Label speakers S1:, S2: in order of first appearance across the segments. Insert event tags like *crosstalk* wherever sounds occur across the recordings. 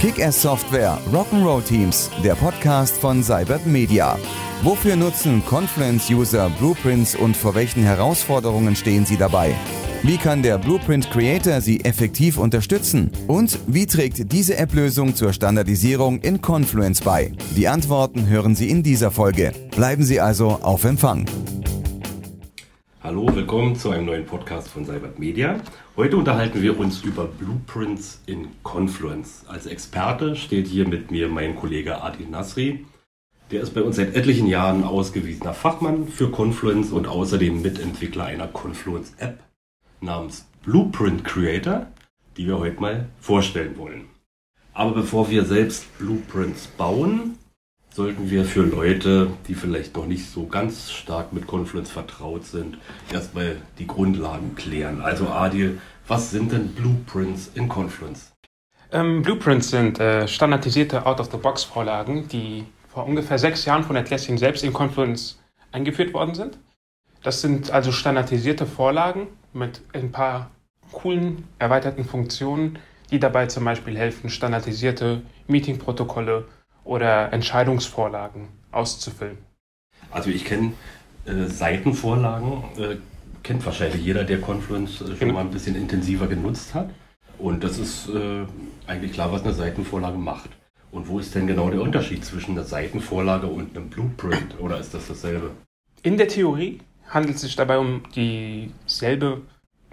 S1: Kick-Ass Software Rock'n'Roll Teams, der Podcast von Cybert Media. Wofür nutzen Confluence-User Blueprints und vor welchen Herausforderungen stehen sie dabei? Wie kann der Blueprint Creator Sie effektiv unterstützen? Und wie trägt diese App-Lösung zur Standardisierung in Confluence bei? Die Antworten hören Sie in dieser Folge. Bleiben Sie also auf Empfang.
S2: Hallo, willkommen zu einem neuen Podcast von Cybert Media. Heute unterhalten wir uns über Blueprints in Confluence. Als Experte steht hier mit mir mein Kollege Adil Nasri. Der ist bei uns seit etlichen Jahren ausgewiesener Fachmann für Confluence und außerdem Mitentwickler einer Confluence-App namens Blueprint Creator, die wir heute mal vorstellen wollen. Aber bevor wir selbst Blueprints bauen, sollten wir für Leute, die vielleicht noch nicht so ganz stark mit Confluence vertraut sind, erstmal die Grundlagen klären. Also Adil, was sind denn Blueprints in Confluence?
S3: Ähm, Blueprints sind äh, standardisierte Out-of-the-Box-Vorlagen, die vor ungefähr sechs Jahren von Atlassian selbst in Confluence eingeführt worden sind. Das sind also standardisierte Vorlagen mit ein paar coolen erweiterten Funktionen, die dabei zum Beispiel helfen, standardisierte Meetingprotokolle oder Entscheidungsvorlagen auszufüllen.
S2: Also ich kenne äh, Seitenvorlagen, äh, kennt wahrscheinlich jeder, der Confluence äh, schon genau. mal ein bisschen intensiver genutzt hat. Und das ist äh, eigentlich klar, was eine Seitenvorlage macht. Und wo ist denn genau der Unterschied zwischen einer Seitenvorlage und einem Blueprint? Oder ist das dasselbe?
S3: In der Theorie handelt es sich dabei um dieselbe,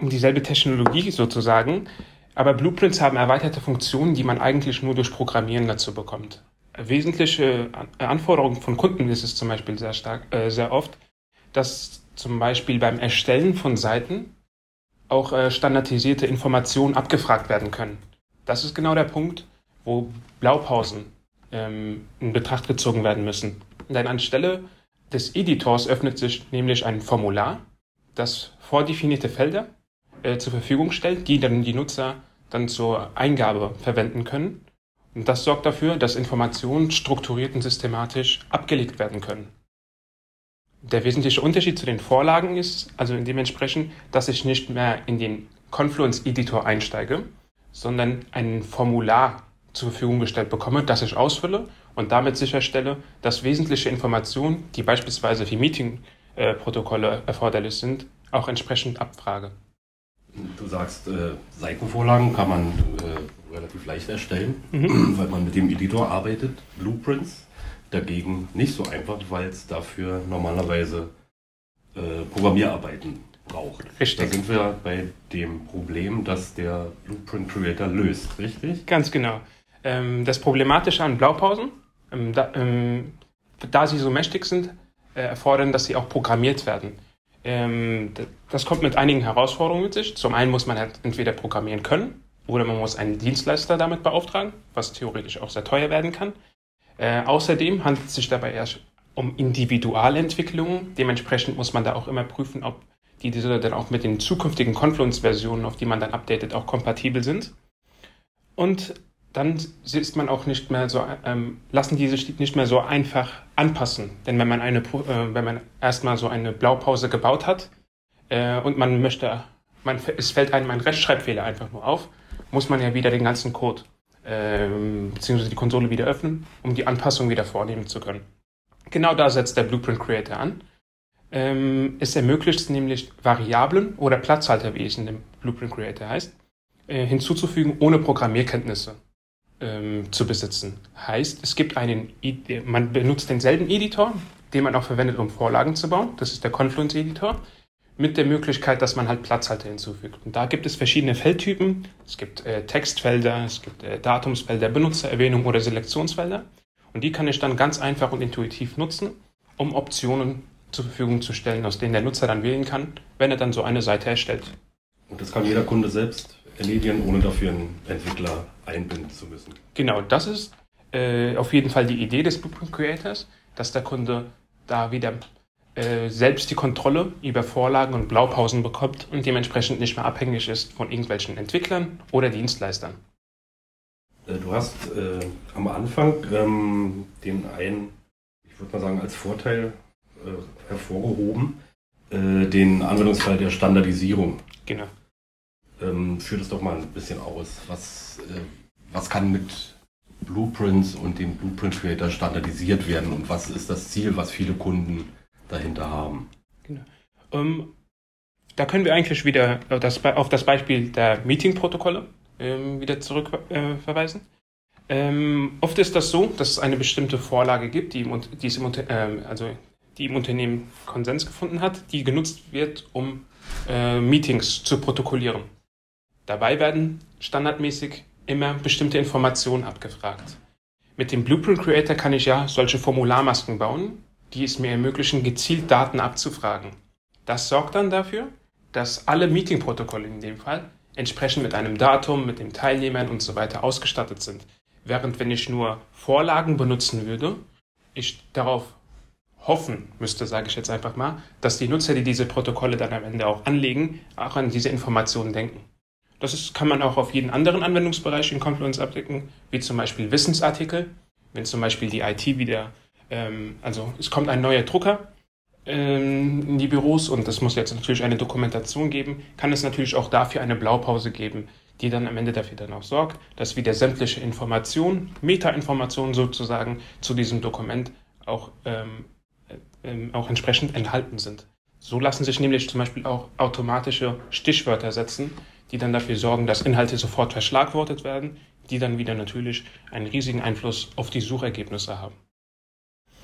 S3: um dieselbe Technologie sozusagen, aber Blueprints haben erweiterte Funktionen, die man eigentlich nur durch Programmieren dazu bekommt. Wesentliche Anforderungen von Kunden ist es zum Beispiel sehr stark, äh, sehr oft, dass zum Beispiel beim Erstellen von Seiten auch äh, standardisierte Informationen abgefragt werden können. Das ist genau der Punkt, wo Blaupausen ähm, in Betracht gezogen werden müssen. Denn anstelle des Editors öffnet sich nämlich ein Formular, das vordefinierte Felder äh, zur Verfügung stellt, die dann die Nutzer dann zur Eingabe verwenden können. Und das sorgt dafür, dass Informationen strukturiert und systematisch abgelegt werden können. Der wesentliche Unterschied zu den Vorlagen ist also dementsprechend, dass ich nicht mehr in den Confluence-Editor einsteige, sondern ein Formular zur Verfügung gestellt bekomme, das ich ausfülle und damit sicherstelle, dass wesentliche Informationen, die beispielsweise für Meeting-Protokolle erforderlich sind, auch entsprechend abfrage.
S2: Du sagst, äh, Seitenvorlagen kann man äh, leicht erstellen, mhm. *clears throat* weil man mit dem Editor arbeitet. Blueprints dagegen nicht so einfach, weil es dafür normalerweise äh, Programmierarbeiten braucht. Richtig. Da sind wir bei dem Problem, das der Blueprint Creator löst, richtig?
S3: Ganz genau. Ähm, das Problematische an Blaupausen, ähm, da, ähm, da, sie so mächtig sind, äh, erfordern, dass sie auch programmiert werden. Ähm, das kommt mit einigen Herausforderungen mit sich. Zum einen muss man halt entweder programmieren können oder man muss einen Dienstleister damit beauftragen, was theoretisch auch sehr teuer werden kann. Äh, außerdem handelt es sich dabei erst um Individualentwicklungen. Dementsprechend muss man da auch immer prüfen, ob die diese dann auch mit den zukünftigen Confluence-Versionen, auf die man dann updatet, auch kompatibel sind. Und dann ist man auch nicht mehr so, ähm, lassen die sich nicht mehr so einfach anpassen. Denn wenn man eine, äh, wenn man erstmal so eine Blaupause gebaut hat äh, und man möchte, man, es fällt einem ein Rechtschreibfehler einfach nur auf, muss man ja wieder den ganzen Code äh, bzw. die Konsole wieder öffnen, um die Anpassung wieder vornehmen zu können. Genau da setzt der Blueprint Creator an. Ähm, es ermöglicht nämlich Variablen oder Platzhalter, wie es in dem Blueprint Creator heißt, äh, hinzuzufügen ohne Programmierkenntnisse ähm, zu besitzen. Heißt, es gibt einen, man benutzt denselben Editor, den man auch verwendet, um Vorlagen zu bauen. Das ist der Confluence Editor. Mit der Möglichkeit, dass man halt Platzhalter hinzufügt. Und da gibt es verschiedene Feldtypen. Es gibt äh, Textfelder, es gibt äh, Datumsfelder, Benutzererwähnung oder Selektionsfelder. Und die kann ich dann ganz einfach und intuitiv nutzen, um Optionen zur Verfügung zu stellen, aus denen der Nutzer dann wählen kann, wenn er dann so eine Seite erstellt.
S2: Und das kann jeder Kunde selbst erledigen, ohne dafür einen Entwickler einbinden zu müssen.
S3: Genau, das ist äh, auf jeden Fall die Idee des Blueprint Creators, dass der Kunde da wieder äh, selbst die Kontrolle über Vorlagen und Blaupausen bekommt und dementsprechend nicht mehr abhängig ist von irgendwelchen Entwicklern oder Dienstleistern.
S2: Äh, du hast äh, am Anfang ähm, den einen, ich würde mal sagen, als Vorteil äh, hervorgehoben, äh, den Anwendungsfall der Standardisierung.
S3: Genau.
S2: Ähm, führ das doch mal ein bisschen aus. Was, was kann mit Blueprints und dem Blueprint Creator standardisiert werden und was ist das Ziel, was viele Kunden dahinter haben?
S3: Genau. Ähm, da können wir eigentlich wieder auf das, auf das Beispiel der Meeting-Protokolle ähm, wieder zurückverweisen. Äh, ähm, oft ist das so, dass es eine bestimmte Vorlage gibt, die im, die im, äh, also die im Unternehmen Konsens gefunden hat, die genutzt wird, um äh, Meetings zu protokollieren. Dabei werden standardmäßig immer bestimmte Informationen abgefragt. Mit dem Blueprint Creator kann ich ja solche Formularmasken bauen, die es mir ermöglichen, gezielt Daten abzufragen. Das sorgt dann dafür, dass alle Meeting-Protokolle in dem Fall entsprechend mit einem Datum, mit den Teilnehmern und so weiter ausgestattet sind. Während wenn ich nur Vorlagen benutzen würde, ich darauf hoffen müsste, sage ich jetzt einfach mal, dass die Nutzer, die diese Protokolle dann am Ende auch anlegen, auch an diese Informationen denken. Das ist, kann man auch auf jeden anderen Anwendungsbereich in Confluence abdecken, wie zum Beispiel Wissensartikel. Wenn zum Beispiel die IT wieder, ähm, also es kommt ein neuer Drucker ähm, in die Büros und es muss jetzt natürlich eine Dokumentation geben, kann es natürlich auch dafür eine Blaupause geben, die dann am Ende dafür dann auch sorgt, dass wieder sämtliche Informationen, Meta-Informationen sozusagen zu diesem Dokument auch, ähm, äh, auch entsprechend enthalten sind. So lassen sich nämlich zum Beispiel auch automatische Stichwörter setzen, die dann dafür sorgen, dass Inhalte sofort verschlagwortet werden, die dann wieder natürlich einen riesigen Einfluss auf die Suchergebnisse haben.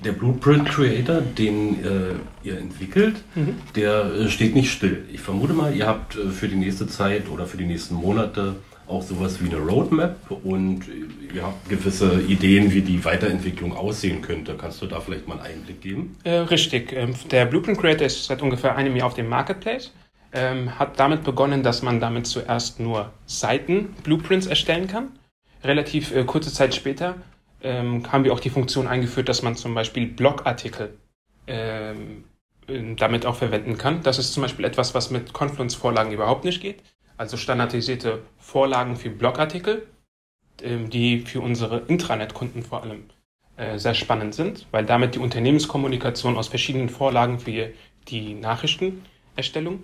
S2: Der Blueprint Creator, den äh, ihr entwickelt, mhm. der äh, steht nicht still. Ich vermute mal, ihr habt äh, für die nächste Zeit oder für die nächsten Monate auch sowas wie eine Roadmap und äh, ihr habt gewisse Ideen, wie die Weiterentwicklung aussehen könnte. Kannst du da vielleicht mal einen Einblick geben?
S3: Äh, richtig. Ähm, der Blueprint Creator ist seit ungefähr einem Jahr auf dem Marketplace ähm, hat damit begonnen, dass man damit zuerst nur Seiten-Blueprints erstellen kann. Relativ äh, kurze Zeit später ähm, haben wir auch die Funktion eingeführt, dass man zum Beispiel Blogartikel ähm, damit auch verwenden kann. Das ist zum Beispiel etwas, was mit Confluence-Vorlagen überhaupt nicht geht. Also standardisierte Vorlagen für Blogartikel, ähm, die für unsere Intranet-Kunden vor allem äh, sehr spannend sind, weil damit die Unternehmenskommunikation aus verschiedenen Vorlagen für die Nachrichtenerstellung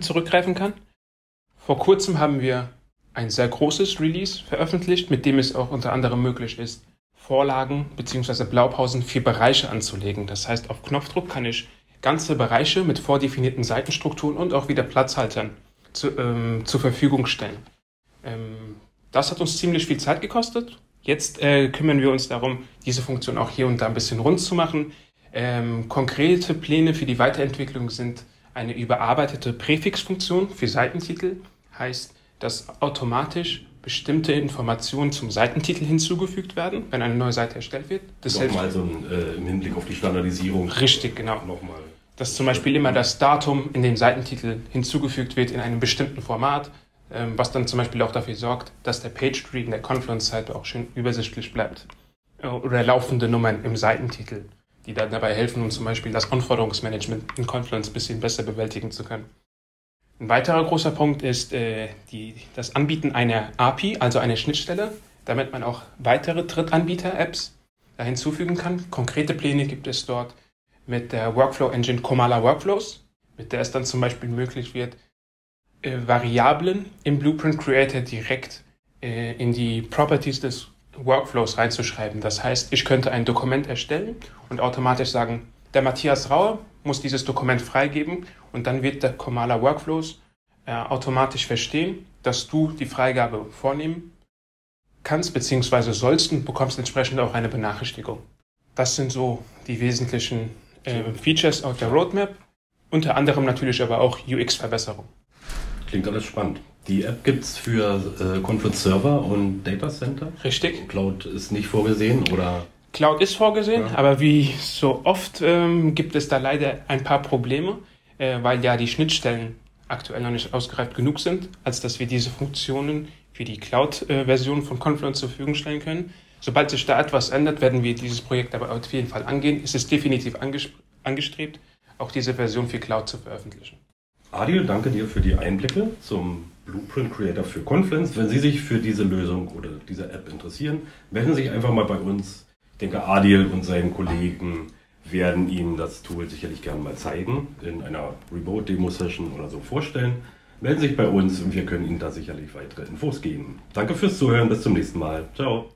S3: zurückgreifen kann. Vor kurzem haben wir ein sehr großes Release veröffentlicht, mit dem es auch unter anderem möglich ist, Vorlagen bzw. Blaupausen für Bereiche anzulegen. Das heißt, auf Knopfdruck kann ich ganze Bereiche mit vordefinierten Seitenstrukturen und auch wieder Platzhaltern zu, ähm, zur Verfügung stellen. Ähm, das hat uns ziemlich viel Zeit gekostet. Jetzt äh, kümmern wir uns darum, diese Funktion auch hier und da ein bisschen rund zu machen. Ähm, konkrete Pläne für die Weiterentwicklung sind eine überarbeitete Präfixfunktion für Seitentitel heißt, dass automatisch bestimmte Informationen zum Seitentitel hinzugefügt werden, wenn eine neue Seite erstellt wird.
S2: Das Nochmal so ein, äh, im Hinblick auf die Standardisierung.
S3: Richtig, genau. Nochmal. Dass zum Beispiel immer das Datum in den Seitentitel hinzugefügt wird in einem bestimmten Format, ähm, was dann zum Beispiel auch dafür sorgt, dass der Page-Tree in der Confluence-Seite auch schön übersichtlich bleibt. Oder laufende Nummern im Seitentitel die dann dabei helfen, um zum Beispiel das Anforderungsmanagement in Confluence ein bisschen besser bewältigen zu können. Ein weiterer großer Punkt ist äh, die, das Anbieten einer API, also einer Schnittstelle, damit man auch weitere Drittanbieter-Apps hinzufügen kann. Konkrete Pläne gibt es dort mit der Workflow Engine Komala Workflows, mit der es dann zum Beispiel möglich wird, äh, Variablen im Blueprint Creator direkt äh, in die Properties des Workflows reinzuschreiben. Das heißt, ich könnte ein Dokument erstellen und automatisch sagen, der Matthias Rauer muss dieses Dokument freigeben und dann wird der Komala Workflows äh, automatisch verstehen, dass du die Freigabe vornehmen kannst bzw. sollst und bekommst entsprechend auch eine Benachrichtigung. Das sind so die wesentlichen äh, Features auf der Roadmap, unter anderem natürlich aber auch UX-Verbesserung.
S2: Klingt alles spannend. Die App gibt es für äh, Confluence Server und Data Center.
S3: Richtig.
S2: Cloud ist nicht vorgesehen oder?
S3: Cloud ist vorgesehen, ja. aber wie so oft ähm, gibt es da leider ein paar Probleme, äh, weil ja die Schnittstellen aktuell noch nicht ausgereift genug sind, als dass wir diese Funktionen für die Cloud-Version von Confluence zur Verfügung stellen können. Sobald sich da etwas ändert, werden wir dieses Projekt aber auf jeden Fall angehen. Es ist definitiv angestrebt, auch diese Version für Cloud zu veröffentlichen.
S2: Adil, danke dir für die Einblicke zum Blueprint Creator für Confluence. Wenn Sie sich für diese Lösung oder diese App interessieren, melden Sie sich einfach mal bei uns. Ich denke, Adil und seinen Kollegen werden Ihnen das Tool sicherlich gerne mal zeigen, in einer Remote-Demo-Session oder so vorstellen. Melden Sie sich bei uns und wir können Ihnen da sicherlich weitere Infos geben. Danke fürs Zuhören, bis zum nächsten Mal. Ciao.